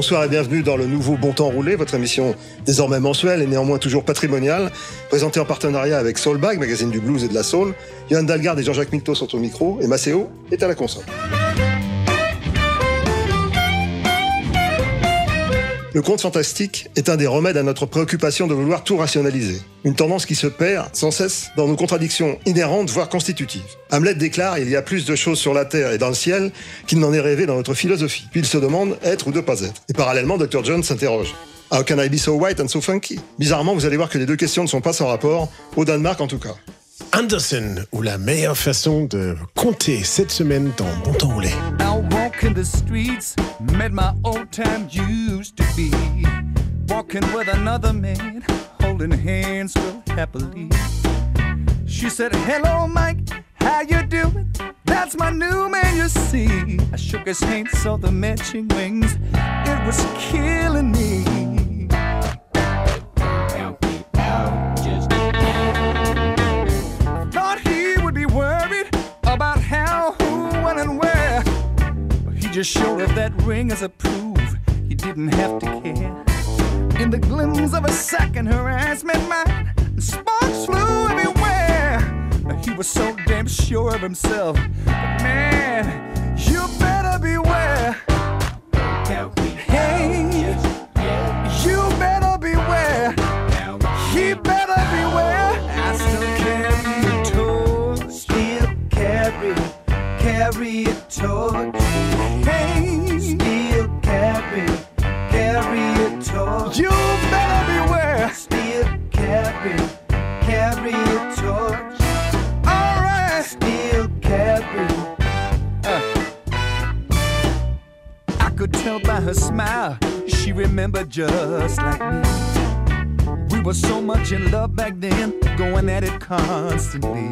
Bonsoir et bienvenue dans le nouveau Bon Temps Roulé, votre émission désormais mensuelle et néanmoins toujours patrimoniale, présentée en partenariat avec Soulbag, magazine du blues et de la soul. Johan Dalgarde et Jean-Jacques Milto sont au micro et Maceo est à la console. Le conte fantastique est un des remèdes à notre préoccupation de vouloir tout rationaliser. Une tendance qui se perd sans cesse dans nos contradictions inhérentes, voire constitutives. Hamlet déclare il y a plus de choses sur la terre et dans le ciel qu'il n'en est rêvé dans notre philosophie. Puis il se demande être ou ne pas être. Et parallèlement, Dr. John s'interroge. How can I be so white and so funky? Bizarrement, vous allez voir que les deux questions ne sont pas sans rapport, au Danemark en tout cas. Anderson, ou la meilleure façon de compter cette semaine dans Bon Temps Roulé. Out walking the streets, met my old time used to be. Walking with another man, holding hands real happily. She said, Hello, Mike, how you doing? That's my new man, you see. I shook his hand, saw the matching wings. It was killing me. Thought just showed her that ring as a proof he didn't have to care. In the glimpse of a second, her eyes met mine, and sparks flew everywhere. He was so damn sure of himself. But man, you better beware. Hey, you better beware. He better beware. I still carry a torch. Still carry, carry a torch. A torch. You better beware. Still carry, carry a torch. All right. Still carry. Uh. I could tell by her smile she remembered just like me. We were so much in love back then, going at it constantly.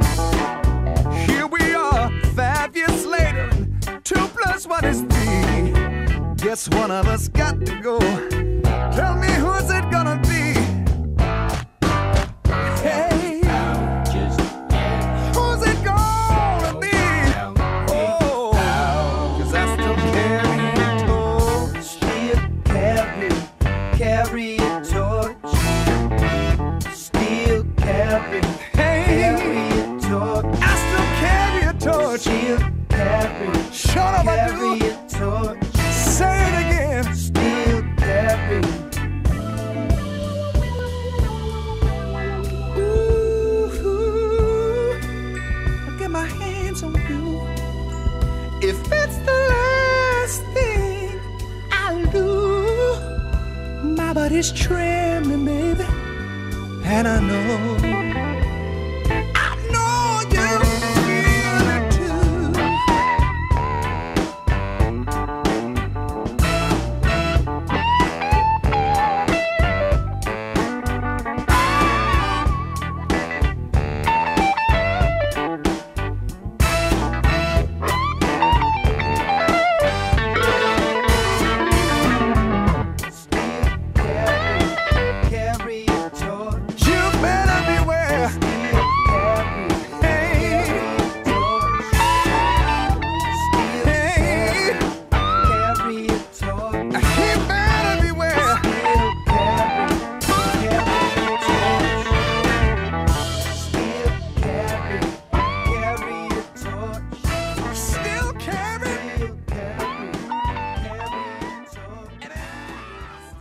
Here we are, five years later, and two plus one is three. Guess one of us got to go. Tell me who's it gonna be? Body's trembling, baby, and I know,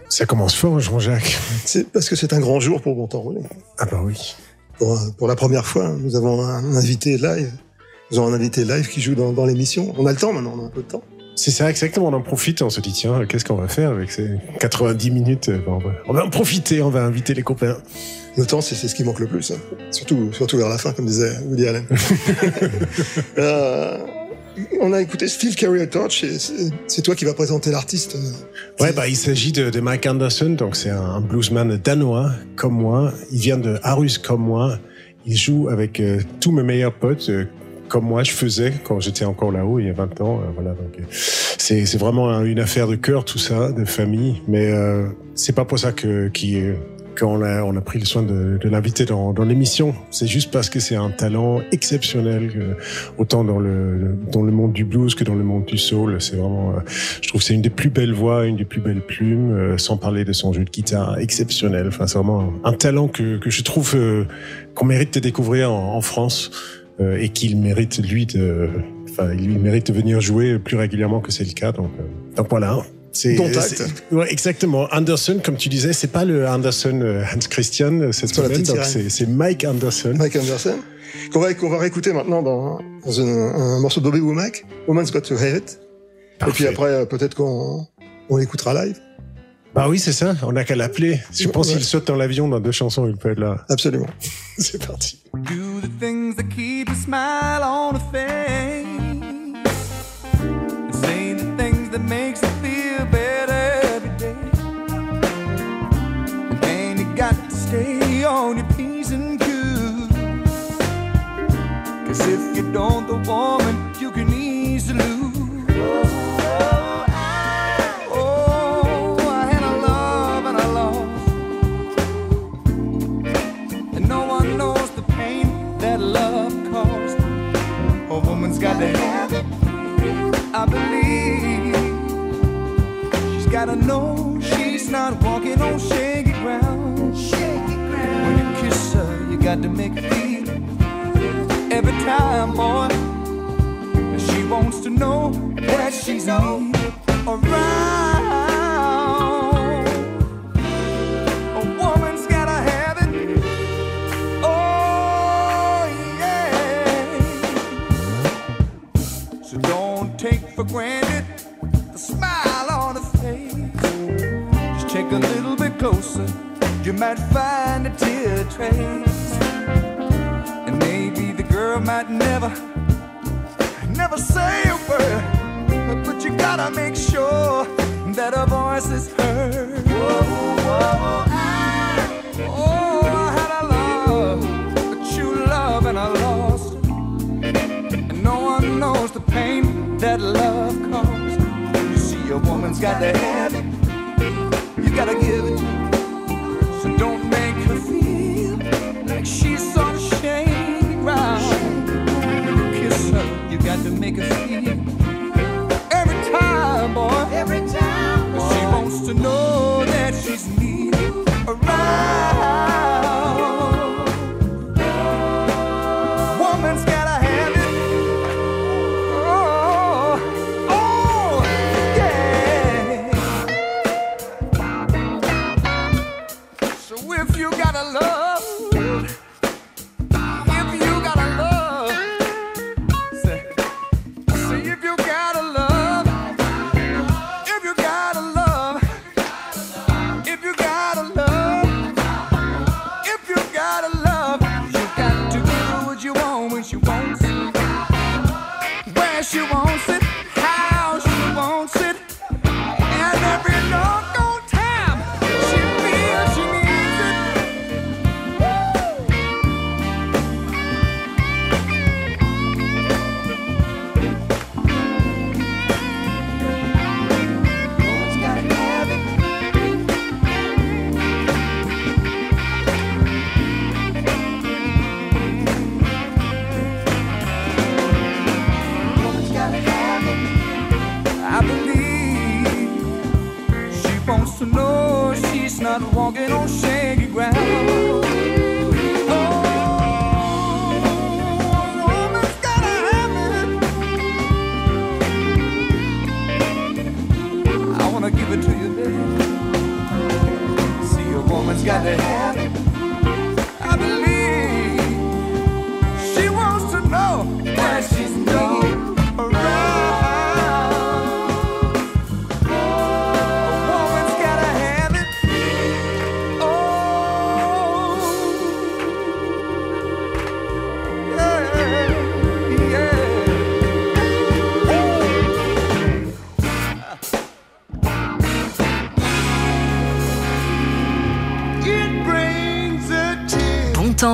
Ça commence fort, Jean-Jacques. C'est parce que c'est un grand jour pour Bon Temps Roulé. Ah bah oui. Pour, pour la première fois, nous avons un invité live. Nous avons un invité live qui joue dans, dans l'émission. On a le temps maintenant, on a un peu de temps. C'est ça, exactement. On en profite on se dit, tiens, qu'est-ce qu'on va faire avec ces 90 minutes Bon, on, va, on va en profiter, on va inviter les copains. Le temps, c'est c'est ce qui manque le plus. hein. Surtout, surtout vers la fin, comme disait Woody Allen. Euh, on a écouté Still Carry Torch et c'est toi qui vas présenter l'artiste. Ouais, bah, il s'agit de, Mike Anderson, donc c'est un bluesman danois comme moi. Il vient de Aarhus comme moi. Il joue avec euh, tous mes meilleurs potes, euh, comme moi je faisais quand j'étais encore là-haut il y a 20 ans. euh, voilà, c'est vraiment un- une affaire de cœur tout ça, de famille. Mais c'est pas pour ça que qui qu'on a on a pris le soin de, de l'inviter dans, dans l'émission. C'est juste parce que c'est un talent exceptionnel, euh, autant dans le dans le monde du blues que dans le monde du soul. C'est vraiment euh, je trouve que c'est une des plus belles voix, une des plus belles plumes, euh, sans parler de son jeu de guitare exceptionnel. Enfin, c'est vraiment un, talent que, que je trouve euh, qu'on mérite de découvrir en, en France euh, et qu'il mérite lui de, enfin, il mérite de venir jouer plus régulièrement que c'est le cas. Donc, euh, donc voilà. C'est, Dont acte. c'est- ouais, exactement. Anderson, comme tu disais, c'est pas le Anderson euh, Hans Christian euh, cette semaine, donc c'est, Mike Anderson. Mike Anderson, qu'on va, qu'on va réécouter maintenant dans, dans un, un morceau de Bobby Womack, Woman's Got to Have It. Et puis après, euh, peut-être qu'on on l'écoutera live. Bah oui, c'est ça. On n'a qu'à l'appeler. Je pense Ouais. qu'il saute dans l'avion dans deux chansons, il peut être là. Absolument. C'est parti. Do the things that keep a smile on a face. And say the things that makes Cause if you don't, the woman you can easily lose. Oh, I had a love and I. And no one knows the pain that love. A woman's got to have it, I believe. She's gotta know she's not walking on shaky ground. When you kiss her, you got to make her feel every time, boy. She wants to know that she's around. A woman's gotta have it. Oh, yeah. So don't take for granted the smile on her face. Just check a little bit closer. You might find a tear trace. Girl might never, never say a word. But you gotta make sure that her voice is heard. Oh, I had a love, a true love, and I lost. And no one knows the pain that love caused. You see, a woman's got to have it. You gotta give it make her feel every time, boy. Every time, boy. She wants to know that she's needed around.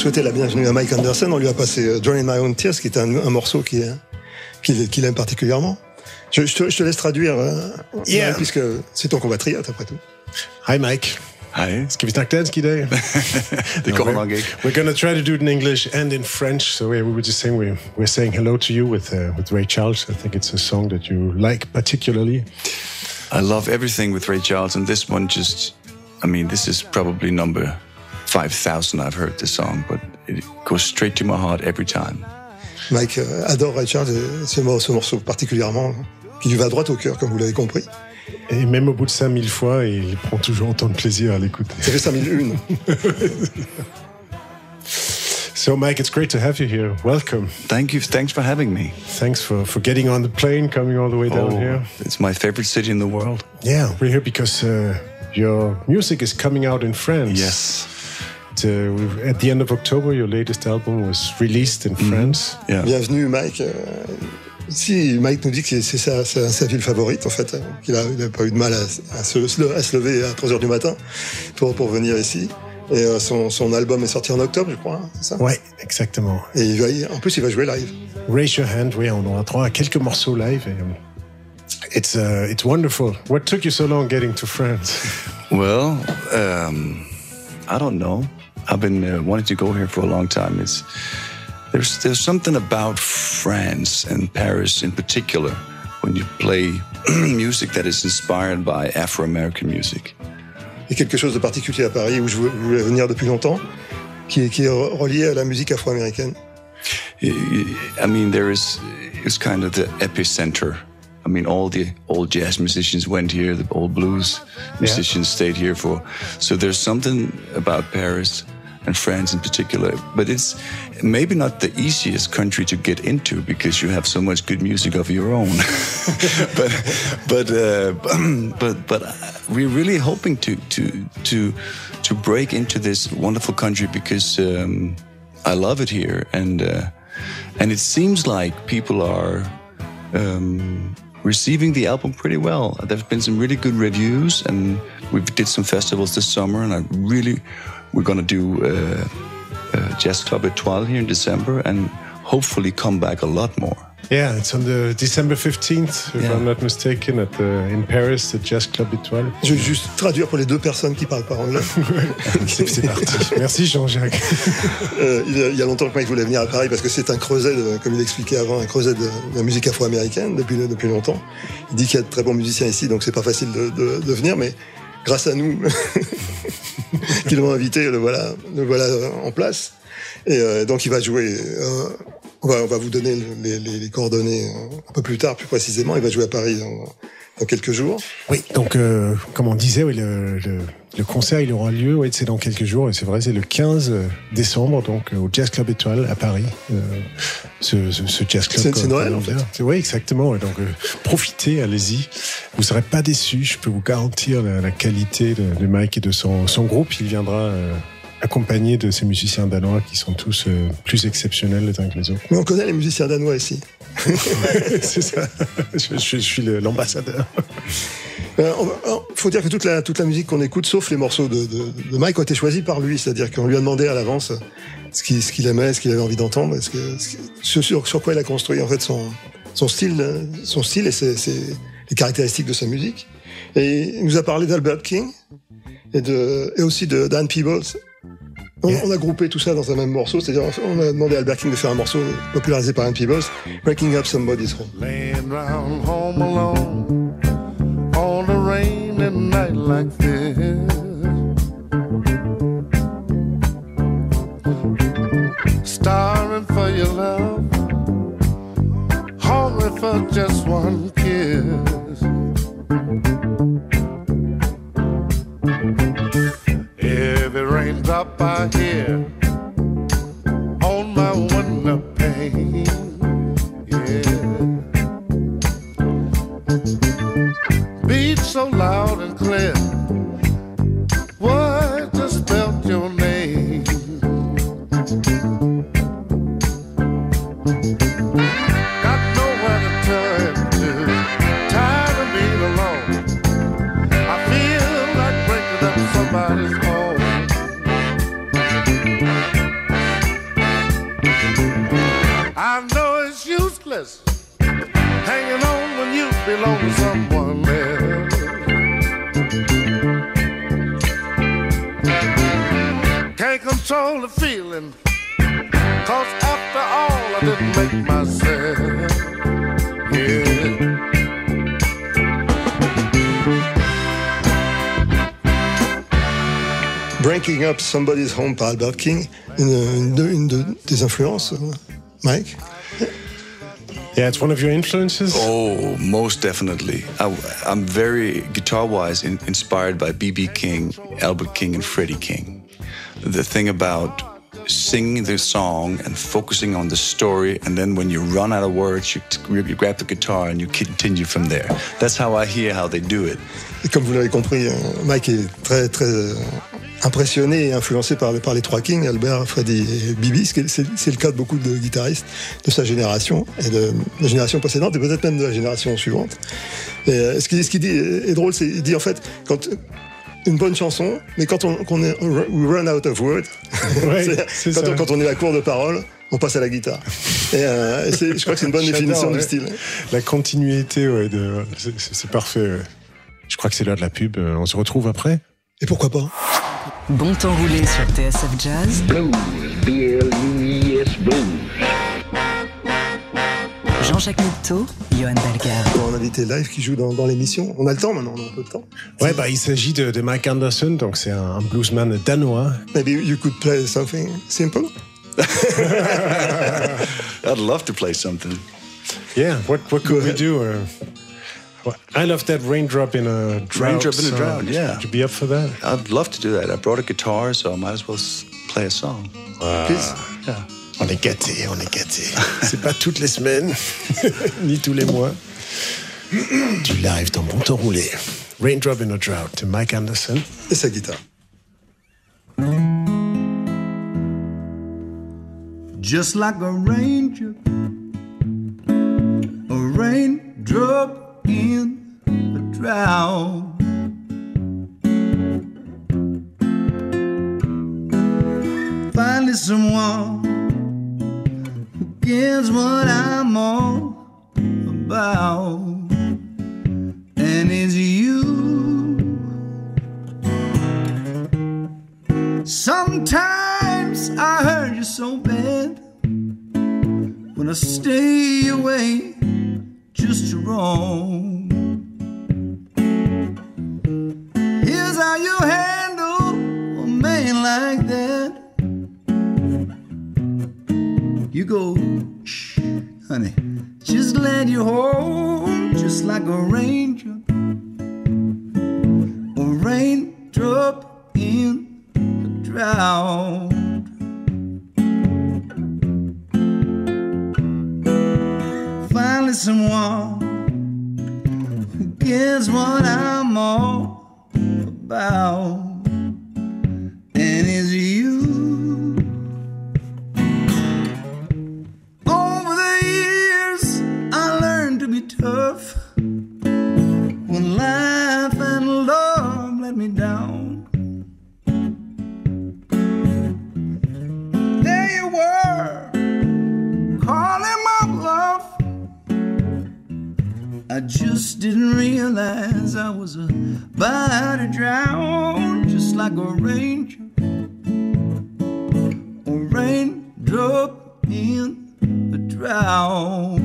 Souhaiter la bienvenue à Mike Anderson, on lui a passé euh, Join in My Own Tears, qui est un, un morceau qui qu'il qu'il aime particulièrement. Je, je te, je te laisse traduire, euh, Yeah. Puisque c'est ton compatriote après tout. Hi Mike. Hej. Skal vi snakke dansk i dag? Det kommer ikke. We're gonna try to do it in English and in French. So yeah, we were just saying we we're saying hello to you with uh, with Ray Charles. I think it's a song that you like particularly. I love everything with Ray Charles, and this one just, I mean, this is probably number 5,000 I've heard this song, but it goes straight to my heart every time. Mike euh, adore Ray Charles, et ce, mor- ce morceau particulièrement, qui lui va droit au cœur, comme vous l'avez compris. Et même au bout de 5000 fois, il prend toujours autant de plaisir à l'écouter. Ça fait 5001. So Mike, it's great to have you here. Welcome. Thank you. Thanks for having me. Thanks for, for getting on the plane, coming all the way down Oh, here. It's my favorite city in the world. Yeah, we're here because uh, your music is coming out in France. Yes. Uh, we've- at the end of October, your latest album was released in France. Yeah. Bienvenue, Mike. Euh, Ici, Mike nous dit que c'est sa, sa, sa ville favorite, en fait, hein, qu'il a, il a pas eu de mal à, à se, à se lever à 3 heures du matin pour, pour venir ici. Et euh, son, son album est sorti en octobre, je crois, hein, c'est ça? Ouais, exactement. Et il va, y- en plus, il va jouer live. Raise Your Hand, oui, on aura droit à quelques morceaux live. Et, um, it's, uh, it's wonderful. What took you so long getting to France? Well, um, I don't know. I've been uh, wanting to go here for a long time. It's there's there's something about France and Paris in particular when you play music that is inspired by Afro-American music. Il y a quelque chose de particulier à Paris où je vou- voulais venir depuis longtemps, qui est, qui est relié à la musique afro-américaine. I mean, there is it's kind of the epicenter. I mean, all the old jazz musicians went here. The old blues musicians stayed here for. So there's something about Paris and France in particular. But it's maybe not the easiest country to get into because you have so much good music of your own. but but uh, but but we're really hoping to to to to break into this wonderful country because um, I love it here and uh, and it seems like people are. Um, receiving the album pretty well. There have been some really good reviews, and we did some festivals this summer. And I really, we're going to do uh, uh, Jazz Club Etoile here in December, and hopefully come back a lot more. Yeah, it's on the December 15th, if Yeah. I'm not mistaken, at the, in Paris, the Jazz Club Étoile. Je vais juste traduire pour les deux personnes qui parlent pas anglais. C'est parti. Merci Jean-Jacques. Euh, il, y a, il y a longtemps que Mike voulait venir à Paris parce que c'est un creuset, de- comme il expliquait avant, un creuset de, de la musique afro-américaine depuis, depuis longtemps. Il dit qu'il y a de très bons musiciens ici, donc c'est pas facile de, de- de venir, mais grâce à nous qui l'ont invité, le voilà, le voilà en place. Et euh, donc il va jouer. euh, on, va, on va vous donner les, les- les coordonnées euh, un peu plus tard, plus précisément. Il va jouer à Paris dans, dans quelques jours. Oui, donc euh, comme on disait, oui, le, le, le concert il aura lieu, oui, c'est dans quelques jours, et c'est vrai, c'est le 15 décembre, donc euh, au Jazz Club Étoile à Paris. Euh, ce, ce, ce Jazz Club. C'est- Noël, en fait. Oui, exactement. Donc euh, profitez, allez-y. Vous serez pas déçus. Je peux vous garantir la, la qualité de, de Mike et de son, son groupe. Il viendra euh, accompagné de ces musiciens danois qui sont tous euh, plus exceptionnels les uns que les autres. Mais on connaît les musiciens danois ici. c'est ça. Je, je- je suis l'ambassadeur. Il faut dire que toute la, toute la musique qu'on écoute, sauf les morceaux de, de, de Mike, ont été choisis par lui. C'est-à-dire qu'on lui a demandé à l'avance ce qu'il aimait, ce qu'il avait envie d'entendre, ce, sur, sur quoi il a construit en fait son, son style, euh, son style et ses, ses- les caractéristiques de sa musique. Et il nous a parlé d'Albert King et, de, et aussi de Dan Peebles. On, on a groupé tout ça dans un même morceau, c'est-à-dire on a demandé à Albert King de faire un morceau popularisé par Dan Peebles, Breaking Up Somebody's Home. Laying round home alone on a rainy night like this. Starring for your love, hungry for just one raindrop I hear on my window pane. Yeah. Beat so loud and clear. Breaking Somebody's Home par Albert King, une, une de, une de tes influences, euh, Mike Yeah, it's one of your influences. Oh, most definitely. I, am very guitar wise in, inspired by B.B. King, Albert King, and Freddie King. The thing about singing the song and focusing on the story, and then when you run out of words, you, you grab the guitar and you continue from there. That's how I hear how they do it. Et comme vous l'avez compris, euh, Mike est très très impressionné et influencé par, par les trois Kings, Albert, Freddie et Bibi. ce qui est- C'est le cas de beaucoup de guitaristes de sa génération et de la génération précédente et peut-être même de la génération suivante. Et euh, ce qu'il ce qu'il dit est drôle, c'est il dit en fait quand une bonne chanson, mais quand on, est we run out of words, Ouais, quand, on, quand on est à court de paroles, on passe à la guitare. Et, euh, et je crois que c'est une bonne définition ouais. du style. La continuité, ouais, c'est- parfait. Je crois que c'est l'heure de la pub. Euh, On se retrouve après. Et pourquoi pas? Bon temps roulé sur TSF Jazz, Blues, B-L-U-E-S Blues. Jean-Jacques Mitteau, Johan Dalgarde. Pour un invité live qui joue dans, dans l'émission. On a le temps maintenant, on a un peu de temps. Ouais, bah, il s'agit de, de Mike Anderson, donc c'est un, un bluesman danois. Maybe you could play something simple? I'd love to play something. Yeah, what what could we do? Uh, well, I love that raindrop in a drought. Raindrop in a drought, yeah. Would you be up for that? I'd love to do that. I brought a guitar, so I might as well play a song. Please. Yeah. On est gâtés, on est gâtés. C'est pas toutes les semaines, ni tous les mois. Du live dans Bon Temps Roulé. Raindrop in a Drought de Mike Andersen. Et sa guitare. just like a raindrop, a raindrop in a drought. Finally, someone who gets what I'm all about, and it's you. Sometimes I hurt you so bad when I stay away just roam. Here's how you handle a man like that. You go, shh, honey, just let you hold, just like a raindrop, a raindrop in the drought. Finally, someone who gets what I'm all about, and it's you. Over the years, I learned to be tough when life and love let me down. I just didn't realize I was about to drown, just like a raindrop, a raindrop in a drought.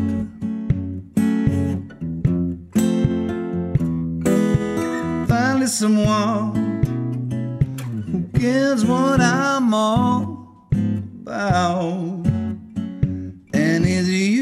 Finally, someone who gets what I'm all about, and it's you.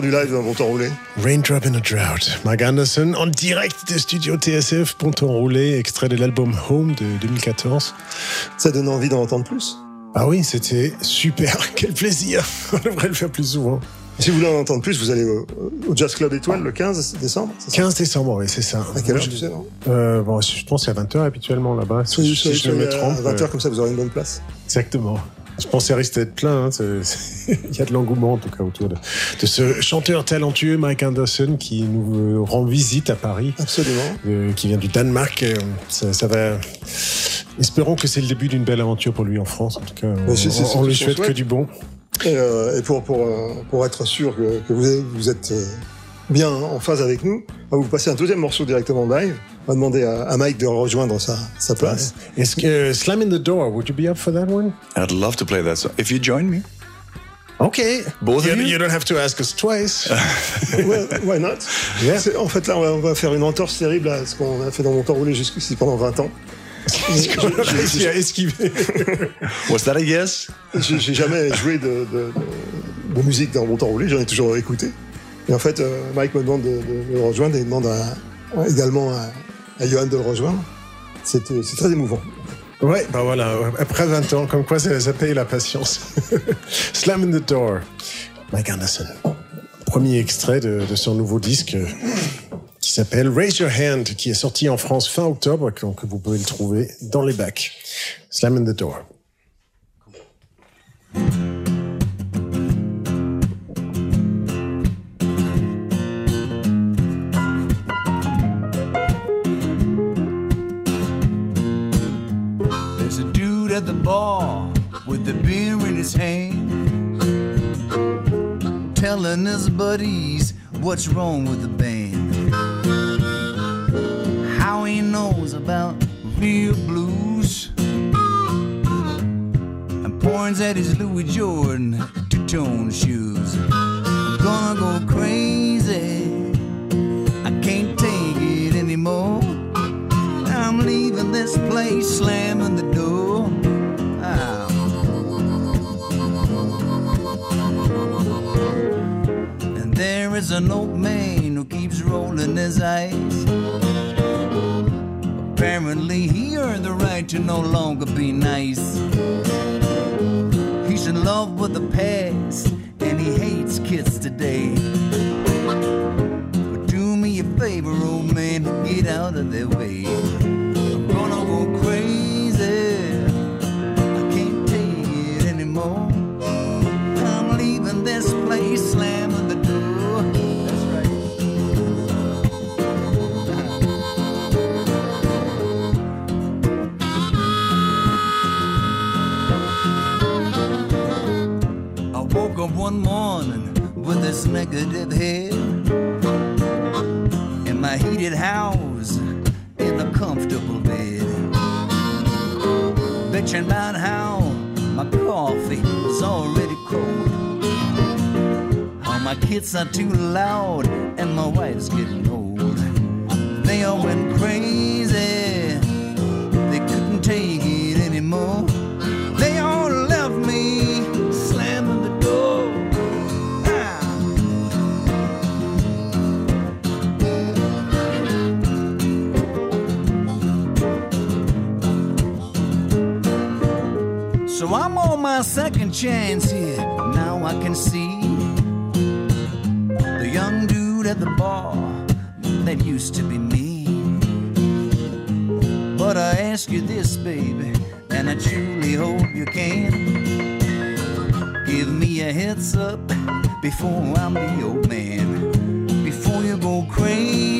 Du live dans Bon Temps Roulé. Raindrop in a Drought. Mike Anderson en direct des studios TSF, Bon Temps Roulé, extrait de l'album Home de 2014. Ça donne envie d'en entendre plus? Ah oui, c'était super. Quel plaisir. On devrait le faire plus souvent. Si vous voulez en entendre plus, vous allez au, au Jazz Club Étoile le 15 décembre. c'est ça? 15 décembre, oui, c'est ça. À quelle heure, tu sais, non euh, bon, Je pense que c'est à 20h habituellement là-bas. Si, si soyez- je me trompe. à 20h, euh, comme ça vous aurez une bonne place. Exactement. Je pensais d'être plein. hein, Il y a de l'engouement en tout cas autour de, de ce chanteur talentueux Mike Anderson qui nous rend visite à Paris, Absolument. euh, qui vient du Danemark. Euh, Ça, ça va. Espérons que c'est le début d'une belle aventure pour lui en France. En tout cas, on, c'est lui souhaite que du bon. Et, euh, et pour, pour, euh, pour être sûr que, que vous, vous êtes euh, bien en phase avec nous, on va vous passer un deuxième morceau directement live. On va demander à, à Mike de rejoindre sa, sa place. Est-ce que Slam in the Door, would you be up for that one? I'd love to play that song. If you join me. Okay. Both you, of you? you don't have to ask us twice. Why not? Yeah. En fait, là, on va, on va faire une entorse terrible à ce qu'on a fait dans mon temps roulé jusqu'ici pendant 20 ans. A esquivé. Was that a yes? J'ai j'ai jamais joué de, de- de- de musique dans mon temps roulé, j'en ai toujours écouté. Et en fait, euh, Mike me demande de, de le rejoindre et il demande à- également à, à Johan de le rejoindre. C'est euh, c'est très émouvant. Ouais, bah voilà, après 20 ans, comme quoi ça, paye la patience. Slam in the Door, Mike Anderson. Premier extrait de, son nouveau disque euh, qui s'appelle Raise Your Hand, qui est sorti en France fin octobre, donc vous pouvez le trouver dans les bacs. Slam in the Door. Bar with the beer in his hand, telling his buddies what's wrong with the band. How he knows about real blues, and points at his Louis Jordan two-tone shoes. I'm gonna go crazy. I can't take it anymore. I'm leaving this place, slamming the door. Is an old man who keeps rolling his eyes. Apparently, he earned the right to no longer be nice. He's in love with the past, and he hates kids today. But do me a favor, old man, get out of their way. One morning with this negative head in my heated house in a comfortable bed. Bitching about how my coffee is already cold. How my kids are too loud and my wife's getting old. They all went crazy. They couldn't take it anymore. So I'm on my second chance here. Now I can see the young dude at the bar that used to be me. But I ask you this, baby, and I truly hope you can. Give me a heads up before I'm the old man. Before you go crazy,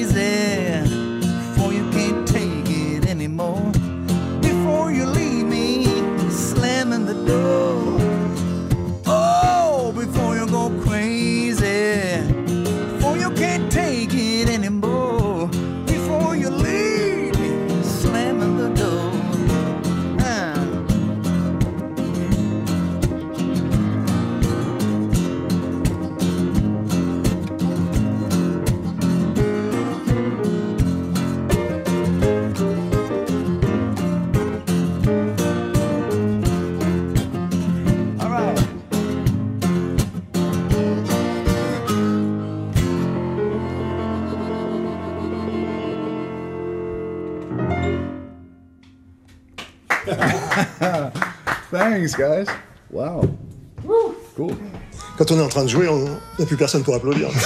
Thanks, guys. Wow. Cool. Quand on est en train de jouer, il n'y a plus personne pour applaudir.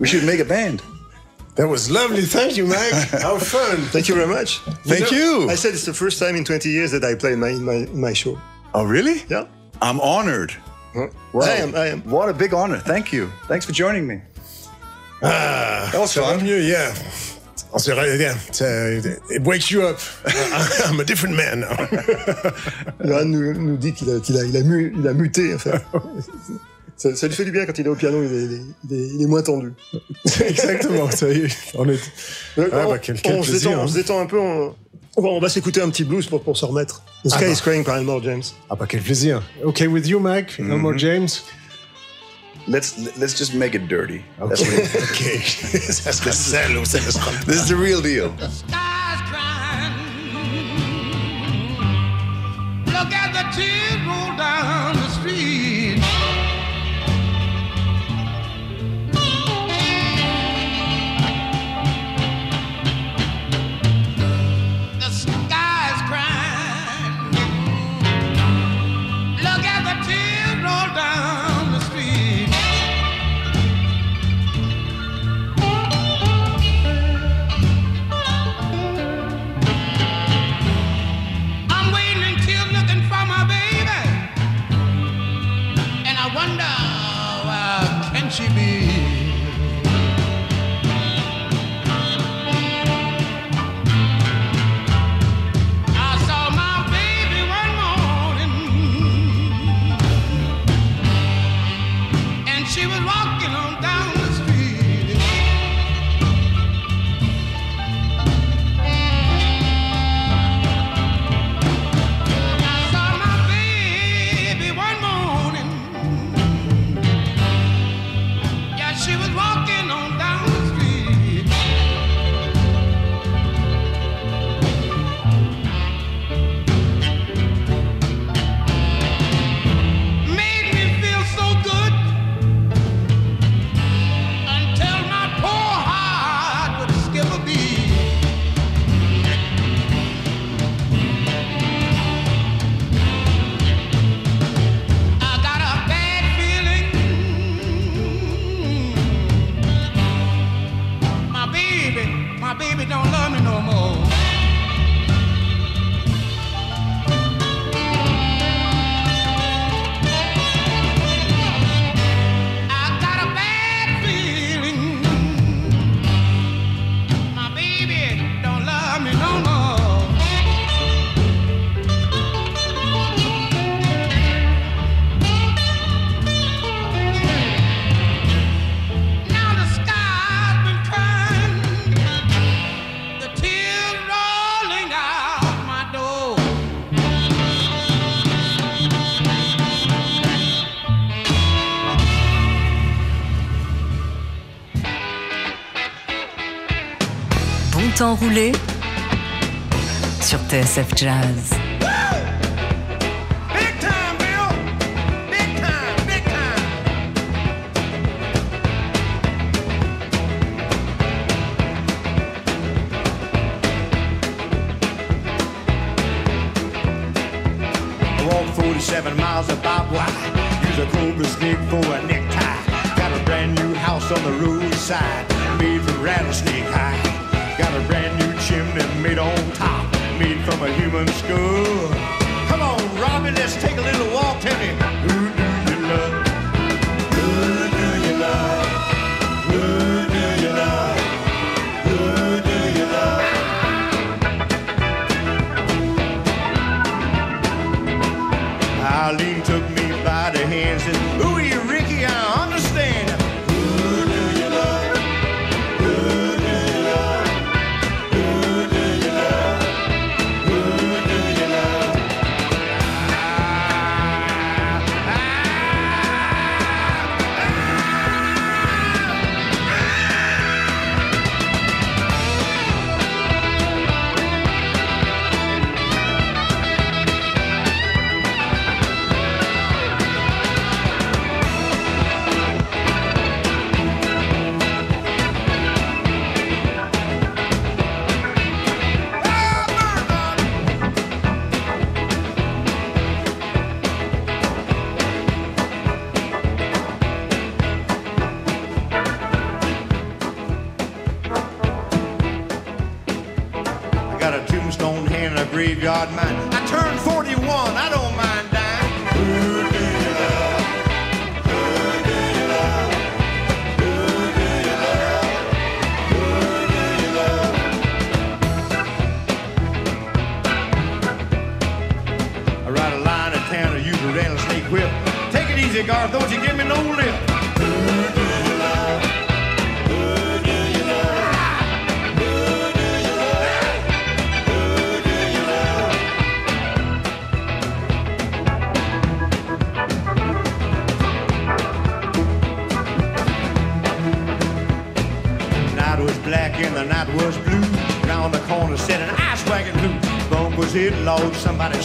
We should make a band. That was lovely. Thank you, Mike. How fun. Thank you very much. Thank you. I said it's the first time in 20 years that I play my, my, my show. Oh, really? Yeah. I'm honored. Huh? Wow. I am, I am. What a big honor. Thank you. Thanks for joining me. Ah, That was ça fun. mieux, yeah. On se right again. Uh, it wakes you up. I'm a different man now. Johan nous, nous, dit qu'il a, qu a, il a, mu, il a muté. Ça, ça, lui fait du bien quand il est au piano, il est, il est, il est, moins tendu. Exactement. Ça y est, on, est... Euh, ah, bah, quel, quel hein. on se détend, un peu. On, va s'écouter un petit blues pour, pour s'en remettre. The ah, Sky ah, is Crying par Elmore James. Ah bah quel plaisir. Okay with you, Mike. Elmore mm-hmm. mm. James. Let's let's just make it dirty. Okay. That's what okay. this, is, this is the real deal. rouler sur TSF Jazz. Somebody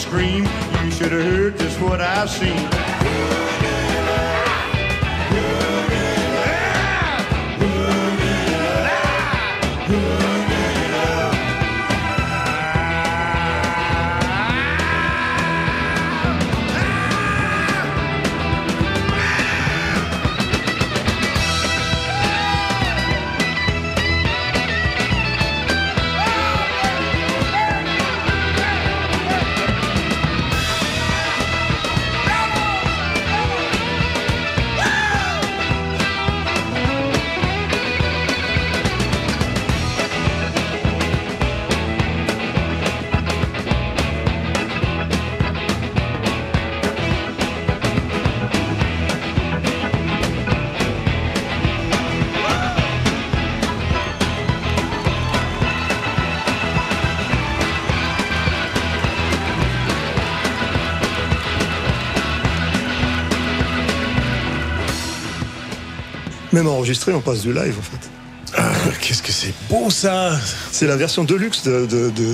Même enregistré, on passe du live en fait. Ah, Qu'est-ce que c'est beau ça C'est la version deluxe de, de, de, de-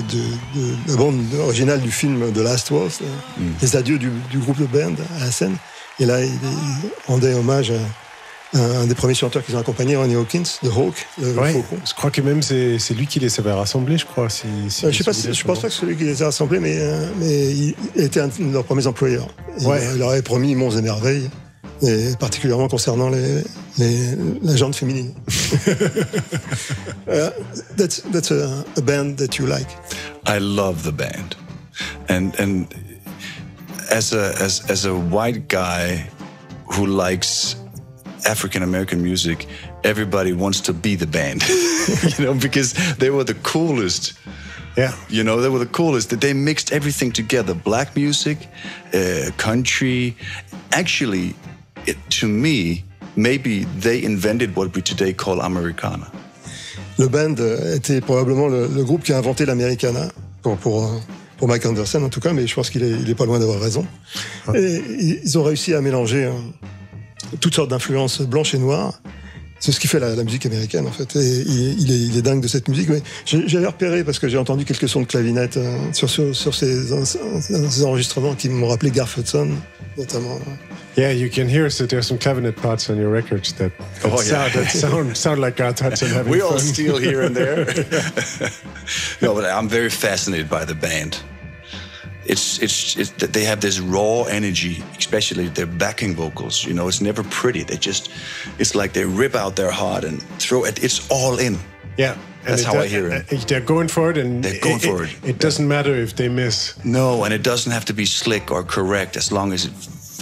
de la bande originale du film The Last là. Mm. les adieux du, du groupe Le Band à la scène. Et là, il, il rendait hommage à un, un des premiers chanteurs qu'ils ont accompagné, Ronnie Hawkins, The Hawk, le, le Ouais, faucon. je crois que même c'est lui qui les avait rassemblés, je crois. Si, si Euh, je sais pas, si- je pense pas que c'est celui qui les a rassemblés, mais, euh, mais il, il était un de leurs premiers employeurs. Il, Ouais. il leur avait promis monts et merveilles, et particulièrement concernant les, les, la gente féminine. Uh, that's that's a, a band that you like. I love the band, and and as a as as a white guy who likes African American music, everybody wants to be the band, you know, because they were the coolest. Yeah. You know, they were the coolest. That They mixed everything together: black music, uh, country. Actually, it, to me, maybe they invented what we today call Americana. Le band euh, était probablement le, le groupe qui a inventé l'Americana, pour, pour, euh, pour Mike Anderson en tout cas, mais je pense qu'il est, pas loin d'avoir raison. Et ils ont réussi à mélanger euh, toutes sortes d'influences blanches et noires. C'est ce qui fait la, la musique américaine en fait. Et il, il est, il est dingue de cette musique. Mais j'ai- j'avais repéré parce que j'ai entendu quelques sons de clavinette euh, sur, sur, sur ces, ces enregistrements qui m'ont rappelé Garth Hudson, notamment. Yeah, you can hear so there's some clavinet parts on your records that, that, Oh, yeah. sound, that sound, sound like Garth Hudson having we all fun. steal here and there. no, but I'm very fascinated by the band. It's, it's it's that they have this raw energy, especially their backing vocals. You know, it's never pretty. They just, it's like they rip out their heart and throw it. It's all in. Yeah. That's how do- I hear it. uh, They're going for it, and They're going it, for it. it. It doesn't matter if they miss. No, and it doesn't have to be slick or correct as long as it,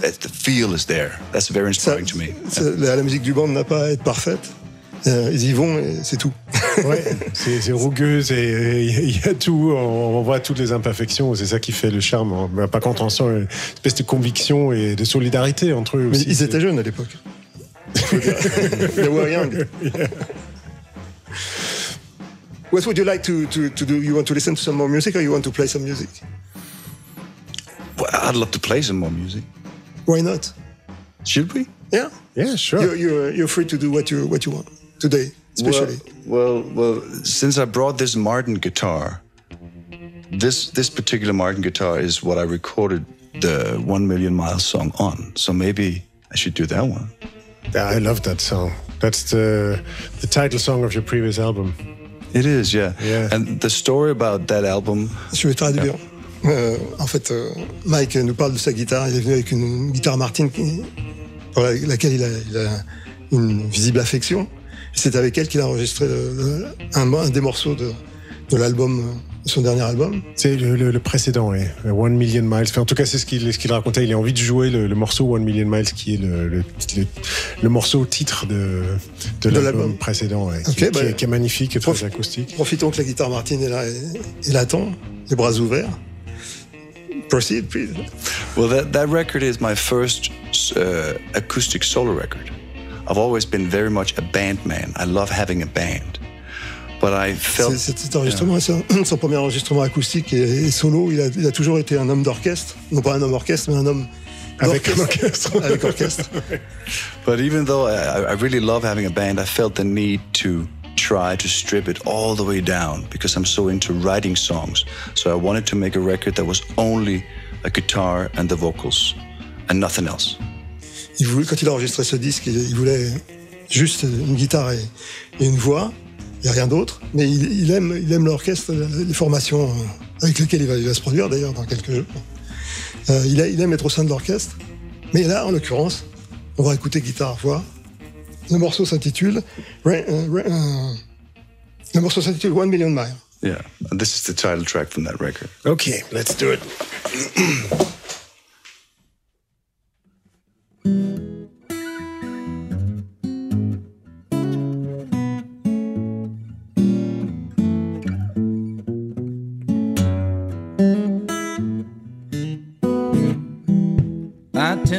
as the feel is there. That's very Ça, inspiring to me. c'est- la, la musique du band n'a pas à être parfaite. Euh, ils y vont et c'est tout. Ouais, c'est c'est rugueux, il y a tout, on, on voit toutes les imperfections, c'est ça qui fait le charme. Bah, Par contre, on sent une espèce de conviction et de solidarité entre eux Mais aussi. ils étaient jeunes à l'époque. They were young. What would you like to, to, to do? You want to listen to some more music or you want to play some music? Well, I'd love to play some more music. Why not? Should we? Yeah. Yeah, sure. You're, you're, you're free to do what you, what you want today, especially. Well, well, well, since I brought this Martin guitar, this this particular Martin guitar is what I recorded the One Million Miles song on. So maybe I should do that one. Yeah, I love that song. That's the the title song of your previous album. It is, yeah. Yeah. And the story about that album. Je vais traduire. Euh, en fait, euh, Mike nous parle de sa guitare. Il est venu avec une guitare Martin qui- pour laquelle il a, il a une visible affection. C'est avec elle qu'il a enregistré le- le- un, un des morceaux de, de l'album, euh, son dernier album. C'est le, le- le précédent, oui. One Million Miles. Enfin, en tout cas, c'est ce qu'il ce qu'il racontait. Il a envie de jouer le, le morceau One Million Miles, qui est le, le, le- le morceau titre de, de, De l'album précédent, ouais, Ok, qui, qui bah, est, qui est magnifique, très prof- acoustique. Profitons que la guitare Martin est là et, et l'attend, les bras ouverts. Proceed, please. Well, that, that record is my first uh, acoustic solo record. I've always been very much a band man. I love having a band. But I felt. Cet enregistrement, c'est un- son premier enregistrement acoustique et, et solo. Il a, il a toujours été un homme d'orchestre. Non pas un homme orchestre, mais un homme Avec d'orchestre. orchestre. Avec orchestre. But even though I, I really love having a band, I felt the need to try to strip it all the way down because I'm so into writing songs. So I wanted to make a record that was only a guitar and the vocals and nothing else. Il voulait, quand il a enregistré ce disque, il, il voulait juste une guitare et, et une voix, et rien d'autre. Mais il, il aime, il aime l'orchestre, les formations euh, avec lesquelles il va, il va se produire d'ailleurs dans quelques jours. Euh, il, a- il aime être au sein de l'orchestre. Mais là, en l'occurrence, on va écouter guitare-voix. Le morceau s'intitule euh, le morceau s'intitule One Million Miles. Yeah, this is the title track from that record. Okay, let's do it.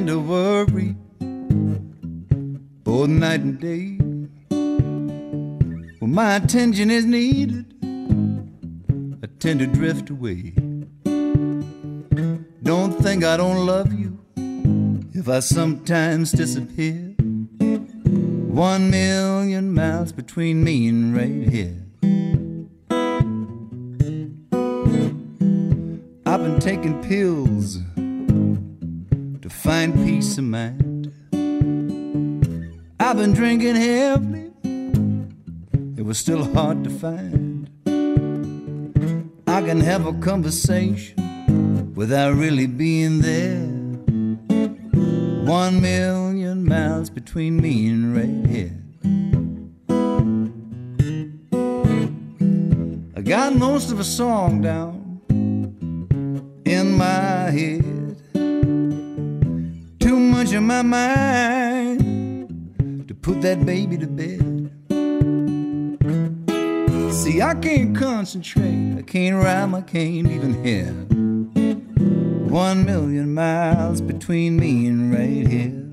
Tend to worry both night and day. When my attention is needed, I tend to drift away. Don't think I don't love you if I sometimes disappear. One million miles between me and right here. I've been taking pills find peace of mind. I've been drinking heavily, it was still hard to find. I can have a conversation without really being there. One million miles between me and right here. I got most of a song down in my head. Much in my mind to put that baby to bed. See, I can't concentrate, I can't rhyme, I can't even hear. One million miles between me and right here.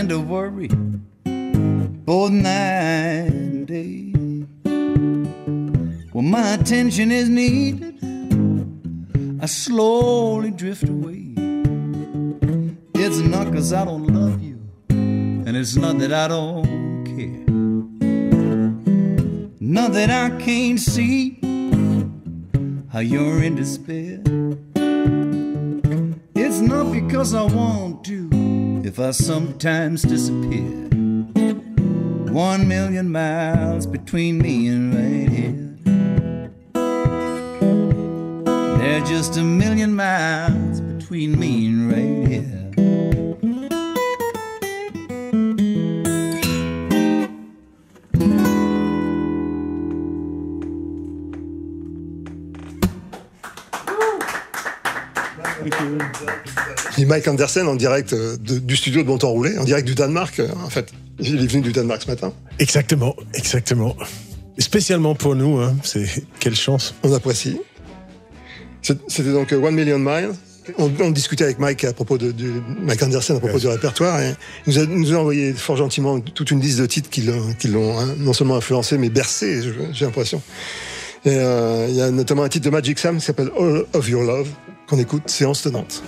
Tend to worry both night and day. When my attention is needed, I slowly drift away. It's not cause I don't love you, and it's not that I don't care. Not that I can't see how you're in despair. It's not because I want to, if I sometimes disappear. One million miles between me and right here. There's just a million miles between me Mike Anderson en direct euh, de- du studio de Bon Temps Roulé, en direct du Danemark, euh, en fait. Il est venu du Danemark ce matin. Exactement, exactement. Spécialement pour nous, hein, c'est quelle chance. On apprécie. C'était donc euh, One Million Miles. On, on discutait avec Mike à propos de, Mike Anderson à propos du répertoire et il nous a, nous a envoyé fort gentiment toute une liste de titres qui l'ont qui l'ont, hein, non seulement influencé mais bercé, j'ai l'impression. Et euh, il y a notamment un titre de Magic Sam qui s'appelle All of Your Love qu'on écoute séance tenante.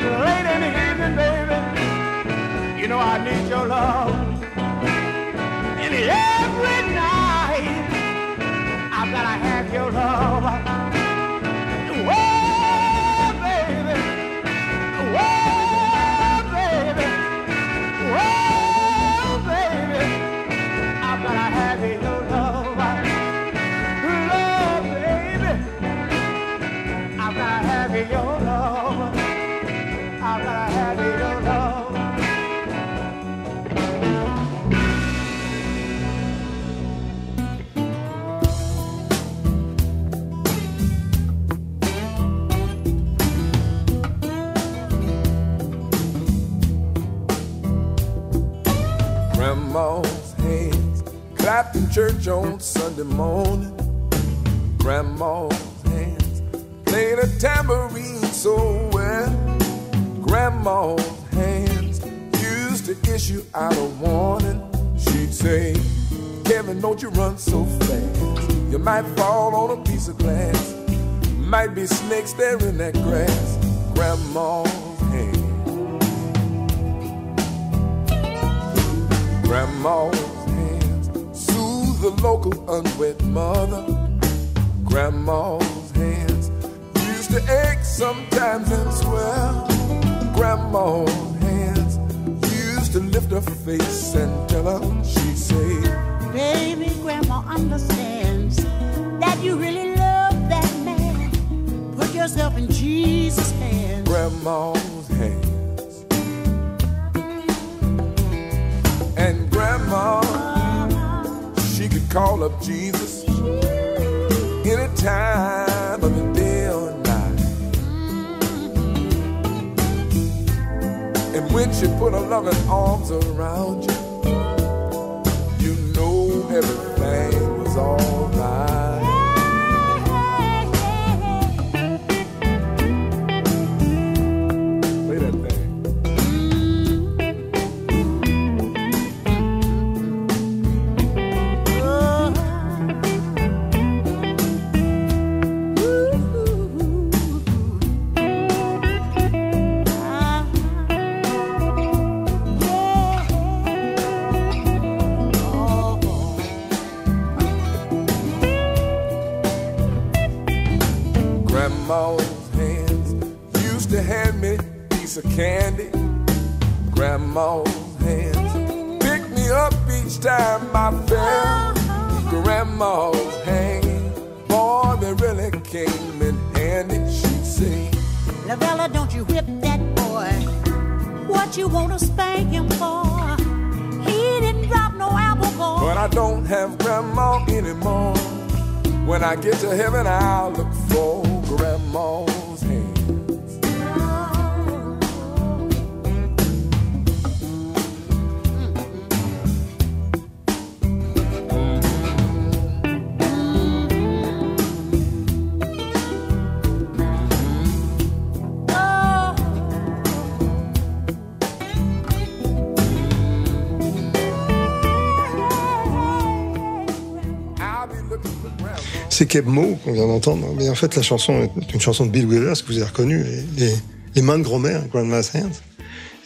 I late in the evening, baby, you know I need your love. And every night, I've gotta have your love. Church on Sunday morning. Grandma's hands played a tambourine so well. Grandma's hands used to issue out a warning. She'd say, Kevin, don't you run so fast. You might fall on a piece of glass. Might be snakes there in that grass. Grandma's hands. Grandma's the local unwed mother. Grandma's hands used to ache sometimes and swell. Grandma's hands used to lift her face and tell her she'd say, Baby, Grandma understands that you really love that man. Put yourself in Jesus' hands. Grandma's hands. And Grandma, she call up Jesus any time of the day or night. And when she put her loving arms around you, you know everything was alright. Grandma's hands picked me up each time I fell. Grandma's hands, boy, they really came in handy. She'd say, Lavella, don't you whip that boy. What you want to spank him for? He didn't drop no apple core. But I don't have grandma anymore. When I get to heaven, I'll look for grandma's C'est Keb Mo qu'on vient d'entendre, mais en fait la chanson est une chanson de Bill Withers que vous avez reconnue, les, mains de grand-mère, Grandma's Hands.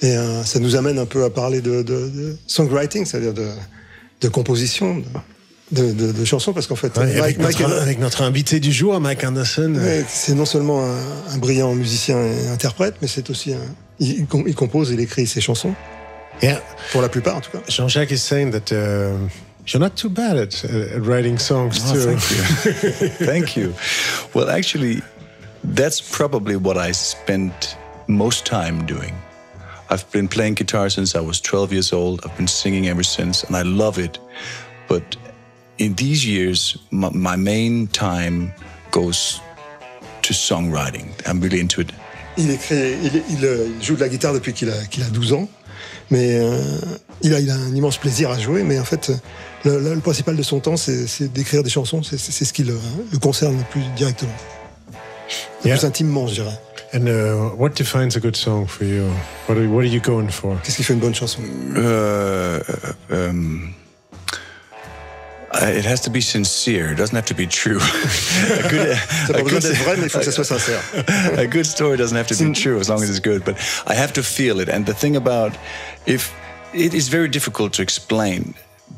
Et euh, ça nous amène un peu à parler de, de, de songwriting, c'est-à-dire de, de composition, de, chansons, parce qu'en fait, Ouais, avec, Mike- notre, Mike- avec notre invité du jour, Mike Anderson. Ouais, c'est non seulement un, un brillant musicien et interprète, mais c'est aussi un, il, il com- il compose, il écrit ses chansons. Yeah. Pour la plupart, en tout cas. Jean-Jacques is saying that uh, you're not too bad at, uh, at writing songs Oh, too. thank you. thank you. Well, actually, that's probably what I spent most time doing. I've been playing guitar since I was 12 years old. I've been singing ever since, and I love it. But in these years, my, my main time goes to songwriting. I'm really into it. Il, écrit, il, il, euh, il joue de la guitare depuis qu'il a, qu'il a 12 ans, mais euh, il, a, il a un immense plaisir à jouer, mais en fait, le, le- le principal de son temps, c'est d'écrire des chansons, c'est ce qui le, le concerne le plus directement. Le Yeah. plus intimement, je dirais. And uh, what defines a good song for you? What are, what are you going for? Qu'est-ce qui fait une bonne chanson? Uh, um, it has to be sincere. It doesn't have to be true. a good, Ça a good- vrai, mais il faut que ça soit sincère. a good story doesn't have to be true as long as it's good, but I have to feel it. And the thing about if it is very difficult to explain,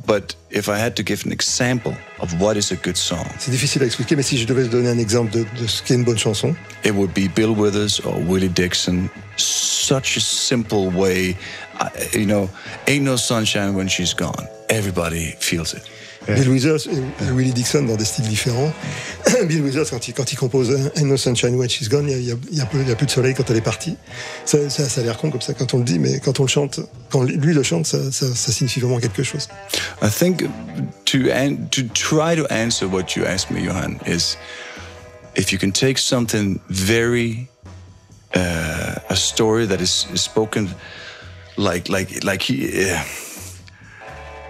but if I had to give an example of what is a good song, C'est difficile à expliquer, mais si je devais donner un exemple de, de ce qu'est une bonne chanson, it would be Bill Withers or Willie Dixon. Such a simple way, I, you know, ain't no sunshine when she's gone. Everybody feels it. Bill Withers et Willie Dixon dans des styles différents. Bill Withers, quand il, quand il compose Ain't No Sunshine When She's Gone, il y a, y a- a plus de soleil quand elle est partie. Ça, ça, ça a l'air con comme ça quand on le dit, mais quand on le chante, quand lui le chante, ça, ça, ça signifie vraiment quelque chose. I think to an- to try to answer what you asked me, Johan, is if you can take something very uh, a story that is, is spoken like like like he. Uh,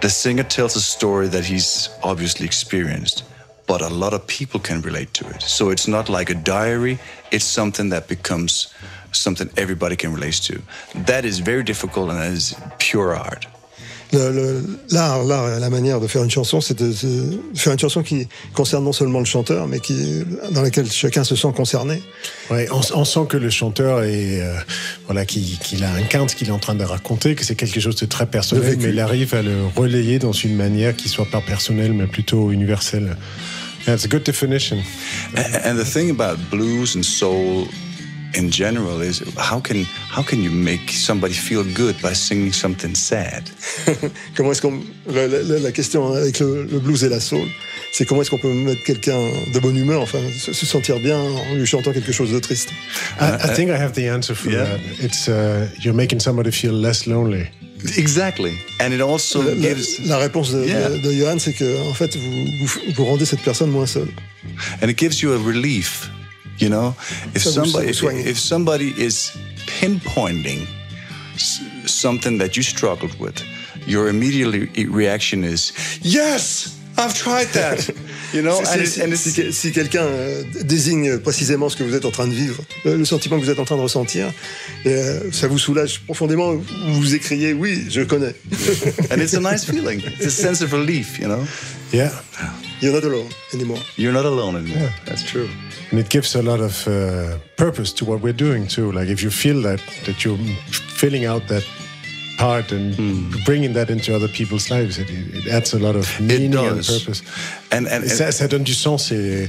the singer tells a story that he's obviously experienced, but a lot of people can relate to it. So it's not like a diary, it's something that becomes something everybody can relate to. That is very difficult and that is pure art. L'art, l'art, la manière de faire une chanson, c'est de, de faire une chanson qui concerne non seulement le chanteur, mais qui, dans laquelle chacun se sent concerné. Ouais, on, on sent que le chanteur est, euh, voilà, qu'il qu'il a un quinte qu'il est en train de raconter, que c'est quelque chose de très personnel, mais il arrive à le relayer dans une manière qui soit pas personnelle, mais plutôt universelle. That's a good definition. And the thing about blues and soul in general is how can how can you make somebody feel good by singing something sad? Comment est-ce qu'on la, la- la question avec le, le blues et la soul, c'est comment est-ce qu'on peut mettre quelqu'un de bonne humeur, enfin se, se sentir bien en lui chantant quelque chose de triste. I, I think I have the answer for Yeah. that. It's uh, you're making somebody feel less lonely. Exactly. And it also La, la- gives la réponse de, Yeah. de, de Johan, c'est que en fait vous, vous, vous rendez cette personne moins seule. and it gives you a relief. You know, if ça somebody vous if, somebody is pinpointing something that you struggled with, your immediate reaction is yes, I've tried that. you know, Si- and, it, and si- si que- si quelqu'un euh, désigne précisément ce que vous êtes en train de vivre, euh, le sentiment que vous êtes en train de ressentir, euh, ça vous soulage profondément, vous vous écriez oui, je connais. and it's a nice feeling. It's a sense of relief. You know, Yeah. You're not alone anymore. you're not alone anymore. Yeah. That's true. And it gives a lot of uh, purpose to what we're doing too. Like if you feel that that you're filling out that part and bringing that into other people's lives, it, it adds a lot of meaning and does. purpose. And, and, Et ça, ça donne du sens et,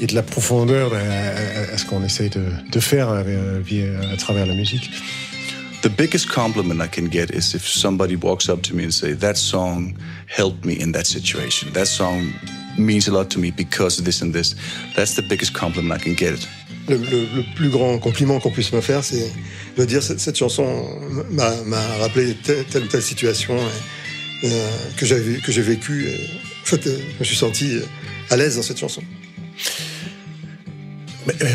et de la profondeur à, à- à ce qu'on essaye de, de faire à, via- à travers la musique. The biggest compliment I can get is if somebody walks up to me and say, "That song helped me in that situation. That song means a lot to me because of this and this." That's the biggest compliment I can get. Le, le- le plus grand compliment qu'on puisse me faire, c'est de dire cette, cette chanson m'a rappelé telle, telle ou telle situation et, euh, que j'avais que j'ai vécue. et, En fait, euh, je me suis senti euh, à l'aise dans cette chanson.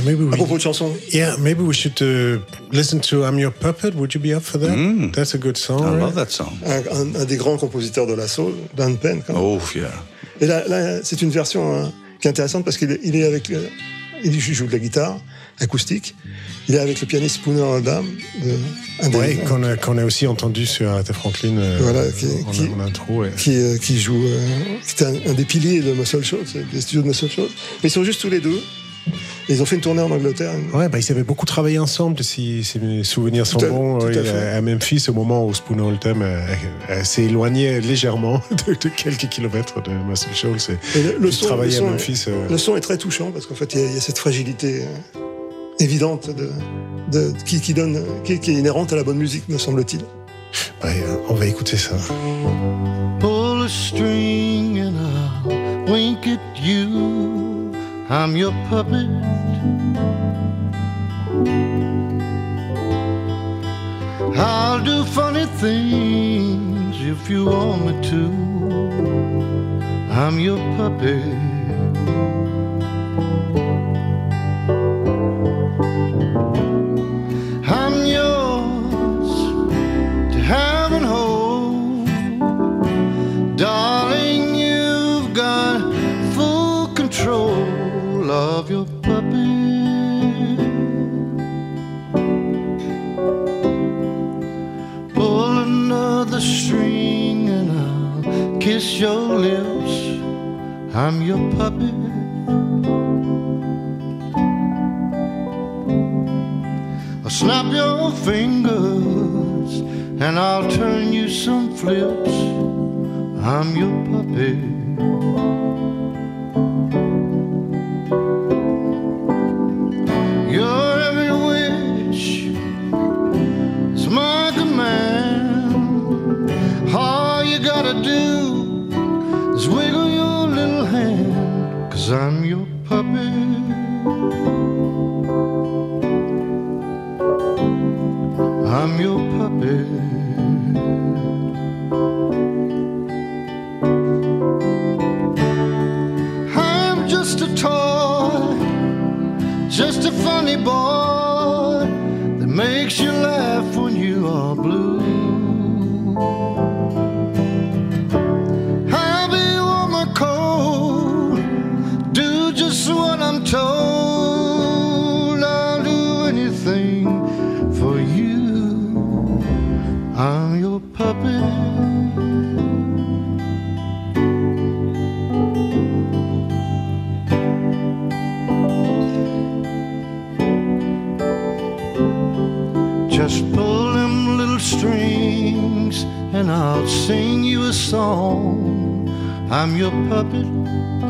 Maybe we, À propos de chanson, yeah, maybe we should uh, listen to "I'm Your Puppet." Would you be up for that? That's a good song. I right? love that song. un, un- un des grands compositeurs de la soul, Dan Penn. quand même. Oh yeah. Et là, là, c'est une version hein, qui est intéressante parce qu'il est, il est avec euh, il joue de la guitare acoustique. Il est avec le pianiste Spooner Oldham. Ouais, qu'on a, qu'on a aussi entendu sur Aretha Franklin euh, Voilà, qui- en, qui- en intro. ouais. qui, euh, qui joue, euh, qui était un, un des piliers de Muscle Shoals, des studios de Muscle Shoals. Mais ils sont juste tous les deux. Et ils ont fait une tournée en Angleterre. Ouais, bah, ils avaient beaucoup travaillé ensemble, si, si mes souvenirs sont Tout à- bons. tout à ouais, fait. à, Memphis, au moment où Spooner Oldham s'est éloigné légèrement de, de quelques kilomètres de Muscle Shoals. Et, Et le, le son, travaillait le son à est- Memphis. euh, le son est très touchant parce qu'en fait, il y, a- il y a cette fragilité euh, évidente de, de- qui, qui donne, qui, qui est inhérente à la bonne musique, me semble-t-il. ouais, euh, on va écouter ça. Pull a string and I'll wink at you. I'm your puppet. I'll do funny things if you want me to. I'm your puppet. Of your puppy. Pull another string and I'll kiss your lips. I'm your puppy. I'll snap your fingers and I'll turn you some flips. I'm your puppy. I'm your puppy. I'm just a toy, just a funny boy that makes you laugh when you are blue. I'll be warm or cold, do just what I'm told. I'll do anything I'm your puppet.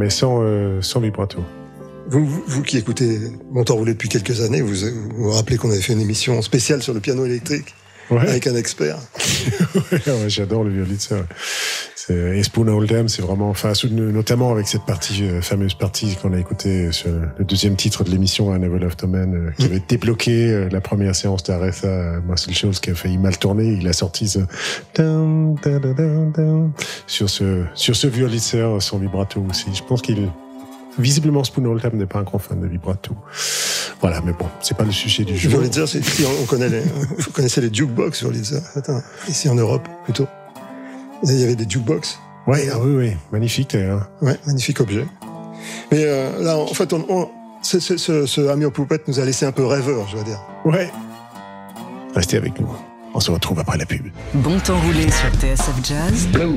Mais sans, euh, sans vibrato. Vous, vous, vous qui écoutez Mon temps roulé depuis quelques années, vous vous, vous rappelez qu'on avait fait une émission spéciale sur le piano électrique Ouais. avec un expert. Ouais, ouais, J'adore le violitien. Et Spoon Oldham, c'est vraiment, enfin, notamment avec cette partie, euh, fameuse partie qu'on a écoutée sur le deuxième titre de l'émission, Un Never Left a Man, euh, qui avait débloqué euh, la première séance d'Aretha Marcel Schulz, qui a failli mal tourner. Il a sorti ce sur ce, sur ce violitien, son vibrato aussi. Je pense qu'il, visiblement, Spoon Oldham n'est pas un grand fan de vibrato. Voilà, mais bon, c'est pas le sujet du. Wurlitzer, ici, on, on connaît les, vous connaissez les jukebox Wurlitzer. Attends, ici en Europe plutôt. Et Il y avait des jukebox Ouais, ah oui, oui, magnifique d'ailleurs. Ouais, magnifique objet. Mais euh, là, en fait, on, on- ce, ce, ce, ce Ami aux poupettes nous a laissé un peu rêveur, je dois dire. Ouais. Restez avec nous. On se retrouve après la pub. Bon temps roulé sur TSF Jazz. Blues,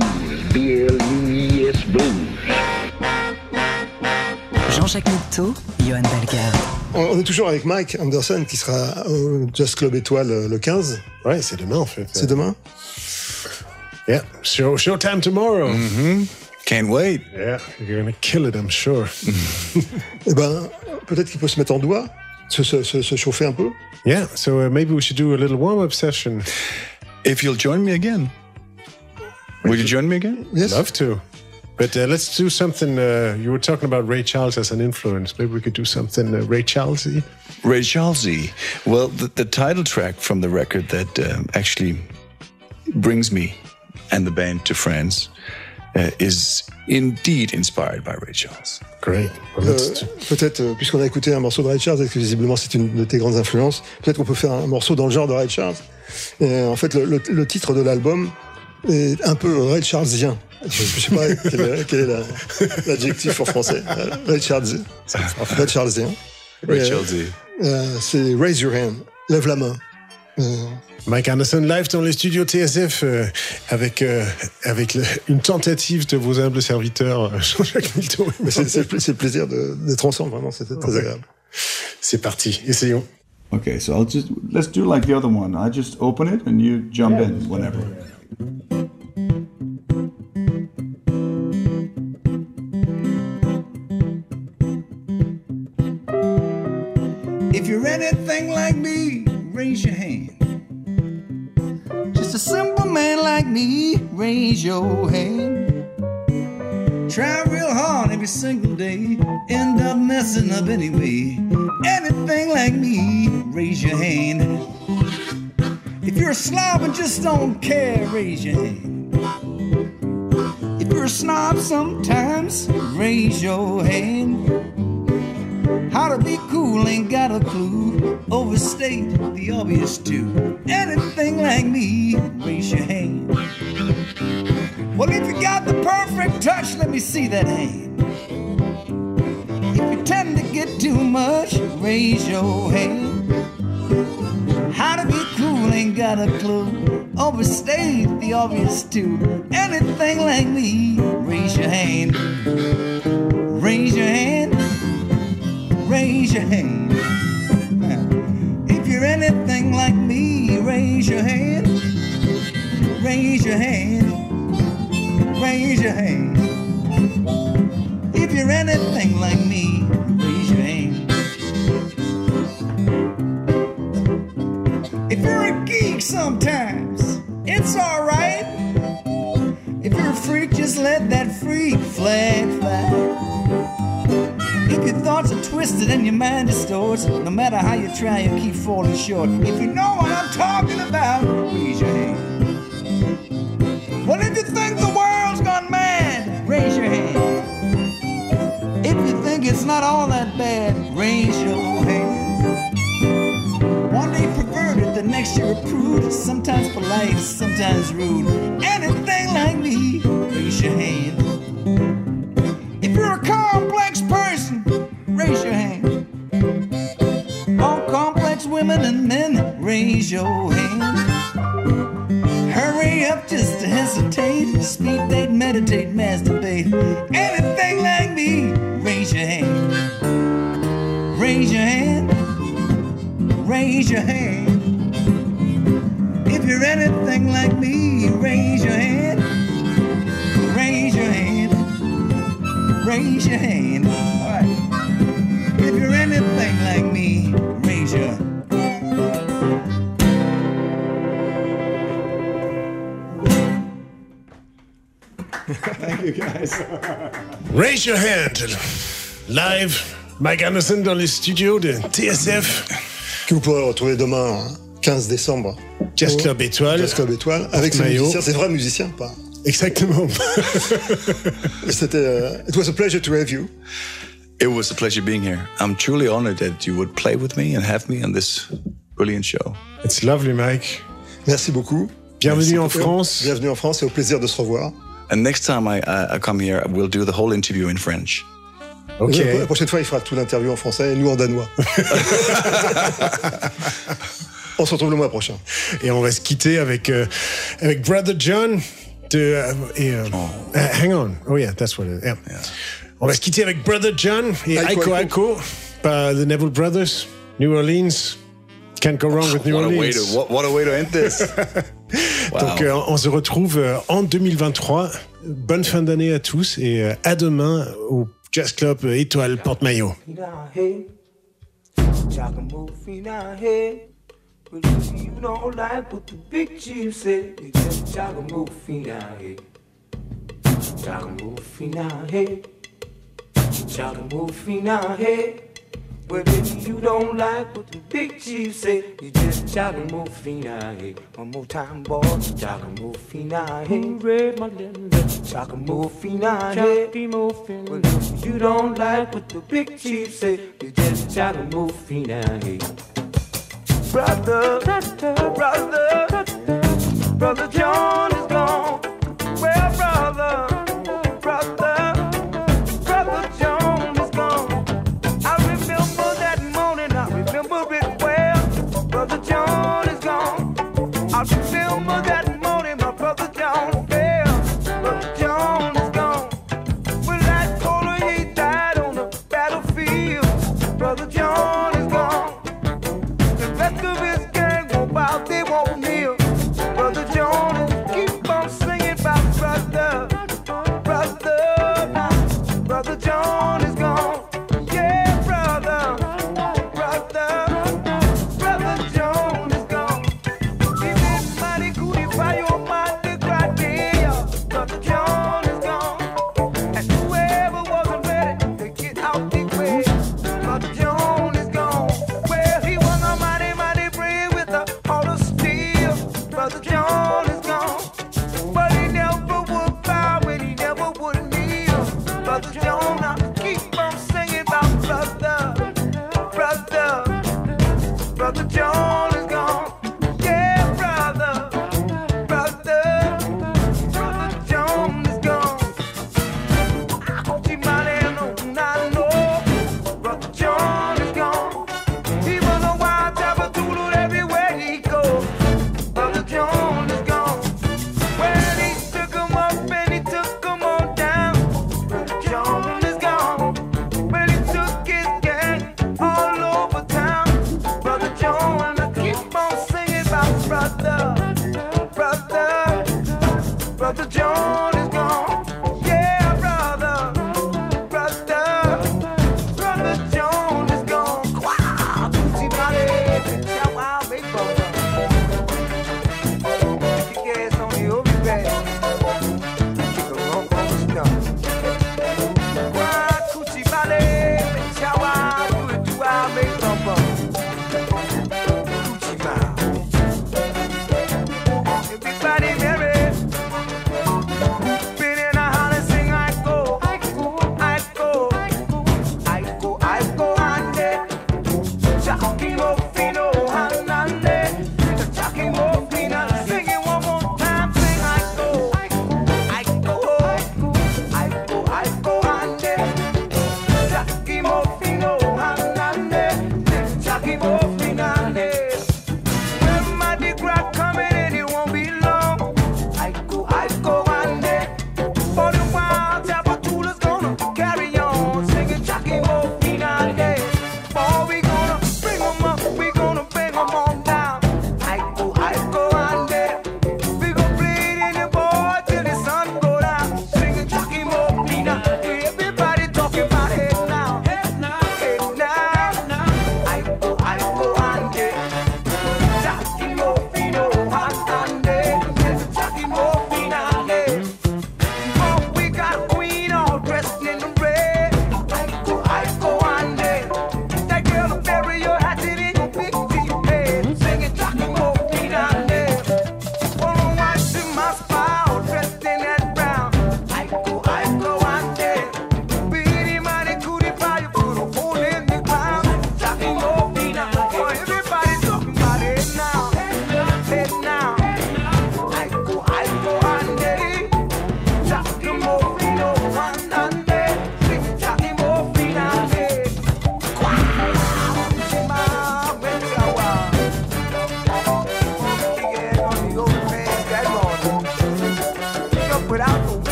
B-L-U-E-S Blues. Jean-Jacques Mitteau, Johan. On, on est toujours avec Mike Anderson qui sera au Jazz Club Étoile euh, le 15. Ouais, c'est demain en fait. C'est demain? Yeah, show, showtime tomorrow. Mm-hmm. Can't wait. Yeah, you're gonna kill it, I'm sure. Eh ben, peut-être qu'il peut se mettre en doigt, se, se, se, se chauffer un peu. yeah, so uh, maybe we should do a little warm-up session. If you'll join me again. Will you join me again? Yes. Love to. But uh, let's do something. Uh, you were talking about Ray Charles as an influence. Maybe we could do something uh, Ray Charlesy. Ray Charlesy. Well, the, the title track from the record that um, actually brings me and the band to France uh, is indeed inspired by Ray Charles. Great. Well, Euh, peut-être, euh, puisqu'on a écouté un morceau de Ray Charles, et que visiblement c'est une de tes grandes influences, peut-être qu'on peut faire un morceau dans le genre de Ray Charles. Et, euh, en fait, le, le- le titre de l'album est un peu Ray Charlesien. Je, je sais pas quel, est- quel est la- l'adjectif en français. Ray Charlesien. Ray Charlesien. Ray euh, Charlesy. euh, c'est Raise Your Hand. Lève la main. Mike Anderson live dans les studios TSF euh, avec euh, avec le- une tentative de vos humbles serviteurs euh, Jean-Jacques mais c'est, le plaisir de- d'être ensemble, vraiment, c'était très agréable. C'est parti. Essayons. Okay, so I'll just let's do like the other one. I just open it and you jump in whenever. If you're anything like me, raise your hand. Simple man like me, raise your hand. Try real hard every single day, end up messing up anyway. Anything like me, raise your hand. If you're a slob and just don't care, raise your hand. If you're a snob sometimes, raise your hand. To be cool ain't got a clue. Overstate the obvious too. Anything like me, raise your hand. Well, if you got the perfect touch, let me see that hand. If you tend to get too much, raise your hand. How to be cool ain't got a clue. Overstate the obvious too. Anything like me, raise your hand. Raise your hand raise your hand. If you're anything like me, raise your hand. Raise your hand. Raise your hand. If you're anything like me, raise your hand. If you're a geek sometimes, twisted and your mind distorts, no matter how you try, you keep falling short. If you know what I'm talking about, raise your hand. Well, if you think the world's gone mad, raise your hand. If you think it's not all that bad, raise your hand. One day perverted, the next year approved, sometimes polite, sometimes rude. Anything like me, raise your hand. Raise your hand. All right. If you're anything like me, raise your Thank you guys. Raise your hand. Live, Mike Anderson dans les studios de TSF. Que vous pourrez retrouver demain, 15 décembre. Jazz Club Étoile. Jazz Club Étoile. Avec ses Maillot. musiciens, c'est vrais musiciens, pas? Exactement. C'était. euh, it was a pleasure to have you. It was a pleasure being here. I'm truly honored that you would play with me and have me on this brilliant show. It's lovely, Mike. Merci beaucoup. Bienvenue Merci en beaucoup. France. Bienvenue en France et au plaisir de se revoir. And next time I, I, I come here, we'll do the whole interview in French. Ok. La prochaine fois, il fera tout l'interview en français et nous en danois. On se retrouve le mois prochain. Et on va se quitter avec, euh, avec Brother John de. euh, euh, hang on. Oh yeah, that's what it yeah. On va se quitter avec Brother John et Aiko Aiko par The Neville Brothers, New Orleans. Can't go wrong with New What a, Orleans. way to, what, what a way to end this. wow. Donc euh, on se retrouve euh, en 2023. Bonne fin d'année à tous et euh, à demain au Jazz Club euh, Étoile Porte-Maillot. But if you don't like what the big chief said, you just y'all can move feet down here. Y'all can move feet down here. Y'all can move feet down here. But if you don't like what the big chief said, you just y'all can move feet down here. One more time, boy, y'all can move feet down here. Red, my little Y'all can move feet down here. But if you don't like what the big chief said, you just y'all can move feet down here. Brother, brother, brother brother John is gone. Well, brother,